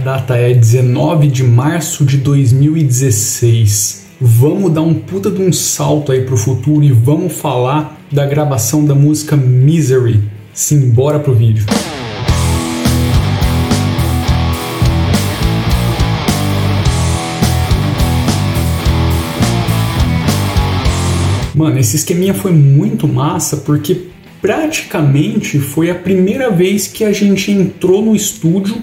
data é 19 de março de 2016. Vamos dar um puta de um salto aí pro futuro e vamos falar da gravação da música Misery. Simbora pro vídeo. Mano, esse esqueminha foi muito massa porque praticamente foi a primeira vez que a gente entrou no estúdio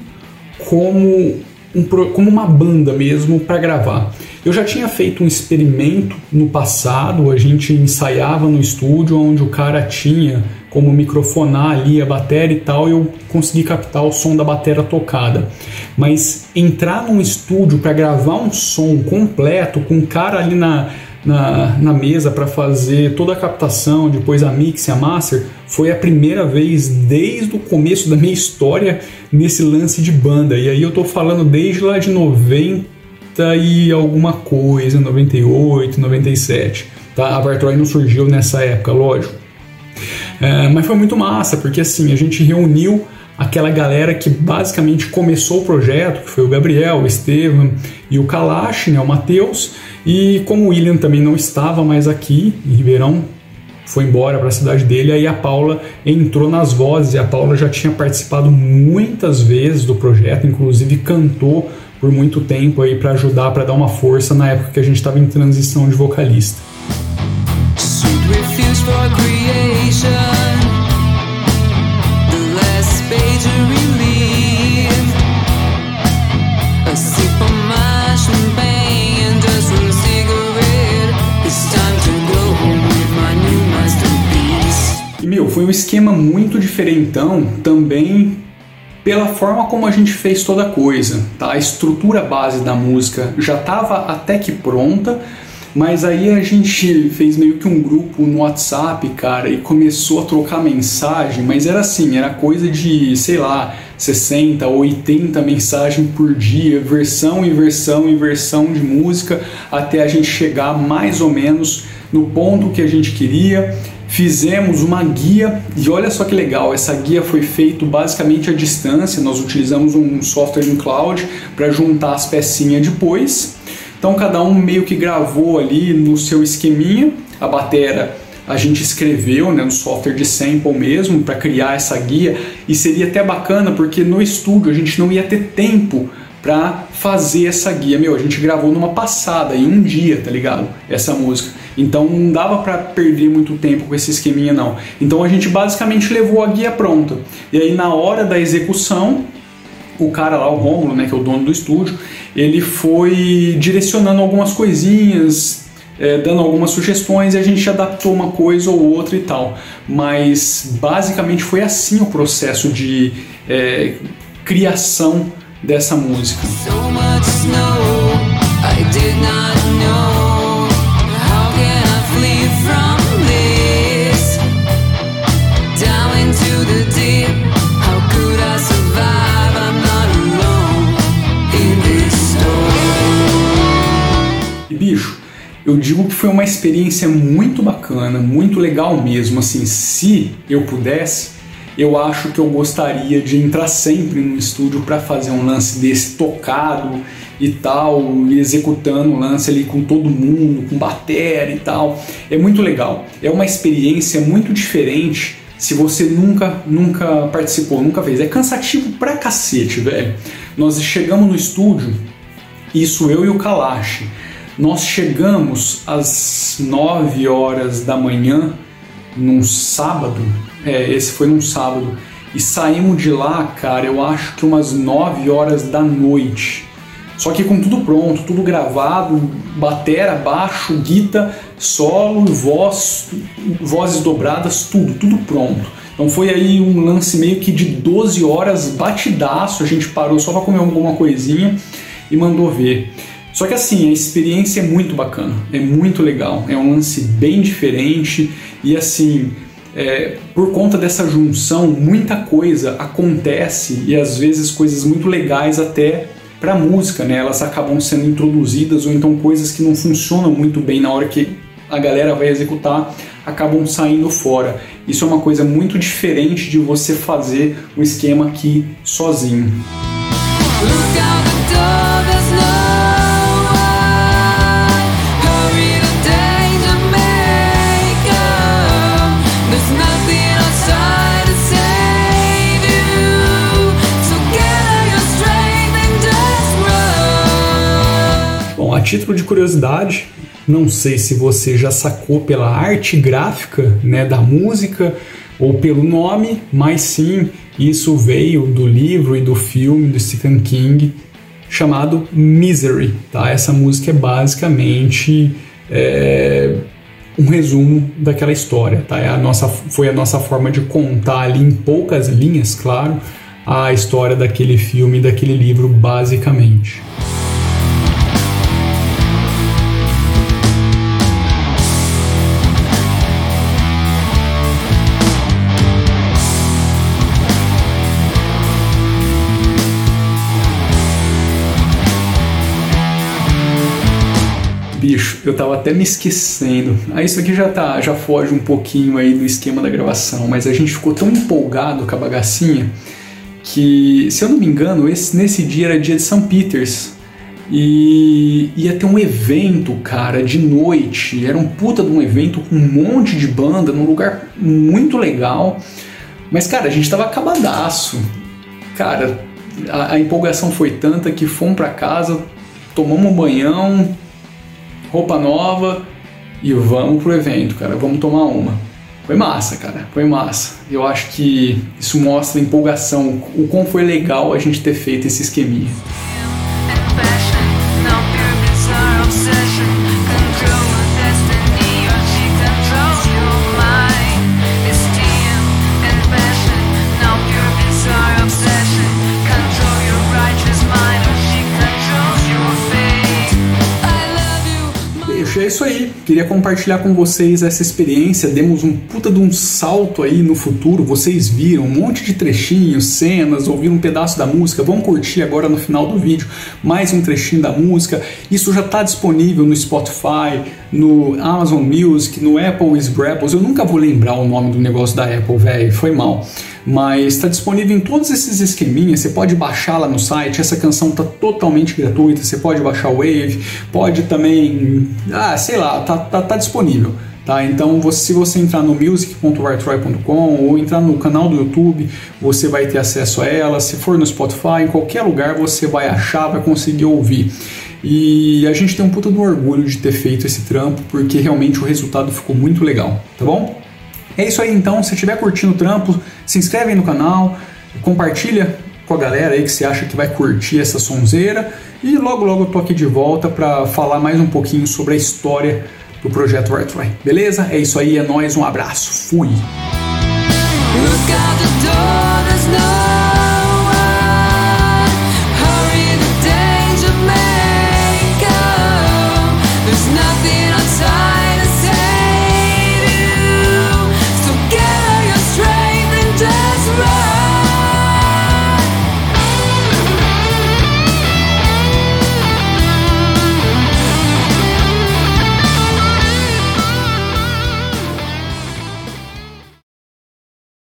como, um, como uma banda mesmo para gravar. Eu já tinha feito um experimento no passado, a gente ensaiava no estúdio onde o cara tinha como microfonar ali a bateria e tal, eu consegui captar o som da bateria tocada. Mas entrar num estúdio para gravar um som completo com o cara ali na na, na mesa para fazer toda a captação, depois a mix e a master, foi a primeira vez desde o começo da minha história nesse lance de banda. E aí eu tô falando desde lá de 90 e alguma coisa, 98, 97. Tá? A Vartroy não surgiu nessa época, lógico. É, mas foi muito massa, porque assim, a gente reuniu aquela galera que basicamente começou o projeto, que foi o Gabriel, o Estevam e o Kalash, né, o Matheus, e como o William também não estava mais aqui em Ribeirão, foi embora para a cidade dele, aí a Paula entrou nas vozes, e a Paula já tinha participado muitas vezes do projeto, inclusive cantou por muito tempo aí para ajudar, para dar uma força na época que a gente estava em transição de vocalista. Foi um esquema muito diferentão também pela forma como a gente fez toda a coisa. Tá? A estrutura base da música já estava até que pronta, mas aí a gente fez meio que um grupo no WhatsApp, cara, e começou a trocar mensagem, mas era assim, era coisa de, sei lá, 60, 80 mensagens por dia, versão e versão e versão de música, até a gente chegar mais ou menos no ponto que a gente queria fizemos uma guia e olha só que legal, essa guia foi feita basicamente à distância, nós utilizamos um software em cloud para juntar as pecinhas depois. Então cada um meio que gravou ali no seu esqueminha, a batera a gente escreveu né, no software de sample mesmo para criar essa guia e seria até bacana porque no estúdio a gente não ia ter tempo para fazer essa guia. Meu, a gente gravou numa passada, em um dia, tá ligado? Essa música. Então não dava para perder muito tempo com esse esqueminha não. Então a gente basicamente levou a guia pronta. E aí na hora da execução, o cara lá, o Rômulo, né, que é o dono do estúdio, ele foi direcionando algumas coisinhas, é, dando algumas sugestões e a gente adaptou uma coisa ou outra e tal. Mas basicamente foi assim o processo de é, criação dessa música. So eu digo que foi uma experiência muito bacana, muito legal mesmo. Assim, se eu pudesse, eu acho que eu gostaria de entrar sempre no estúdio para fazer um lance desse tocado e tal, executando o lance ali com todo mundo, com bateria e tal. É muito legal. É uma experiência muito diferente se você nunca, nunca participou, nunca fez. É cansativo pra cacete, velho. Nós chegamos no estúdio, isso eu e o Kalash. Nós chegamos às 9 horas da manhã num sábado, é, esse foi num sábado, e saímos de lá, cara, eu acho que umas 9 horas da noite. Só que com tudo pronto, tudo gravado, batera, baixo, guita, solo, voz, vozes dobradas, tudo, tudo pronto. Então foi aí um lance meio que de 12 horas batidaço, a gente parou só para comer alguma coisinha e mandou ver. Só que assim, a experiência é muito bacana, é muito legal, é um lance bem diferente e assim, é, por conta dessa junção, muita coisa acontece e às vezes coisas muito legais até para música, né? Elas acabam sendo introduzidas ou então coisas que não funcionam muito bem na hora que a galera vai executar acabam saindo fora. Isso é uma coisa muito diferente de você fazer um esquema aqui sozinho. Título de curiosidade, não sei se você já sacou pela arte gráfica né, da música ou pelo nome, mas sim, isso veio do livro e do filme do Stephen King chamado Misery. Tá? Essa música é basicamente é, um resumo daquela história. Tá? É a nossa, foi a nossa forma de contar ali em poucas linhas, claro, a história daquele filme daquele livro, basicamente. Bicho, eu tava até me esquecendo. Ah, isso aqui já tá, já foge um pouquinho aí do esquema da gravação, mas a gente ficou tão empolgado com a bagacinha que, se eu não me engano, esse, nesse dia era dia de São Peters. E ia ter um evento, cara, de noite. Era um puta de um evento com um monte de banda, num lugar muito legal. Mas, cara, a gente tava acabadaço. Cara, a, a empolgação foi tanta que fomos para casa, tomamos um banhão, roupa nova e vamos pro evento, cara, vamos tomar uma. Foi massa, cara, foi massa. Eu acho que isso mostra a empolgação, o quão foi legal a gente ter feito esse esqueminha. É isso aí. Queria compartilhar com vocês essa experiência. Demos um puta de um salto aí no futuro. Vocês viram um monte de trechinhos, cenas, ouviram um pedaço da música. Vão curtir agora no final do vídeo mais um trechinho da música. Isso já está disponível no Spotify, no Amazon Music, no Apple Sbrapples. Eu nunca vou lembrar o nome do negócio da Apple, velho. Foi mal mas está disponível em todos esses esqueminhas. Você pode baixar lá no site. Essa canção está totalmente gratuita. Você pode baixar o Wave, pode também, ah, sei lá, tá, tá, tá disponível. Tá, então, você, se você entrar no music.vartroy.com ou entrar no canal do YouTube, você vai ter acesso a ela. Se for no Spotify, em qualquer lugar você vai achar, vai conseguir ouvir. E a gente tem um puta do orgulho de ter feito esse trampo, porque realmente o resultado ficou muito legal, tá bom? É isso aí então, se estiver curtindo o trampo, se inscreve aí no canal, compartilha com a galera aí que você acha que vai curtir essa sonzeira e logo logo eu tô aqui de volta para falar mais um pouquinho sobre a história do projeto Artway. Beleza? É isso aí, é nós, um abraço. Fui.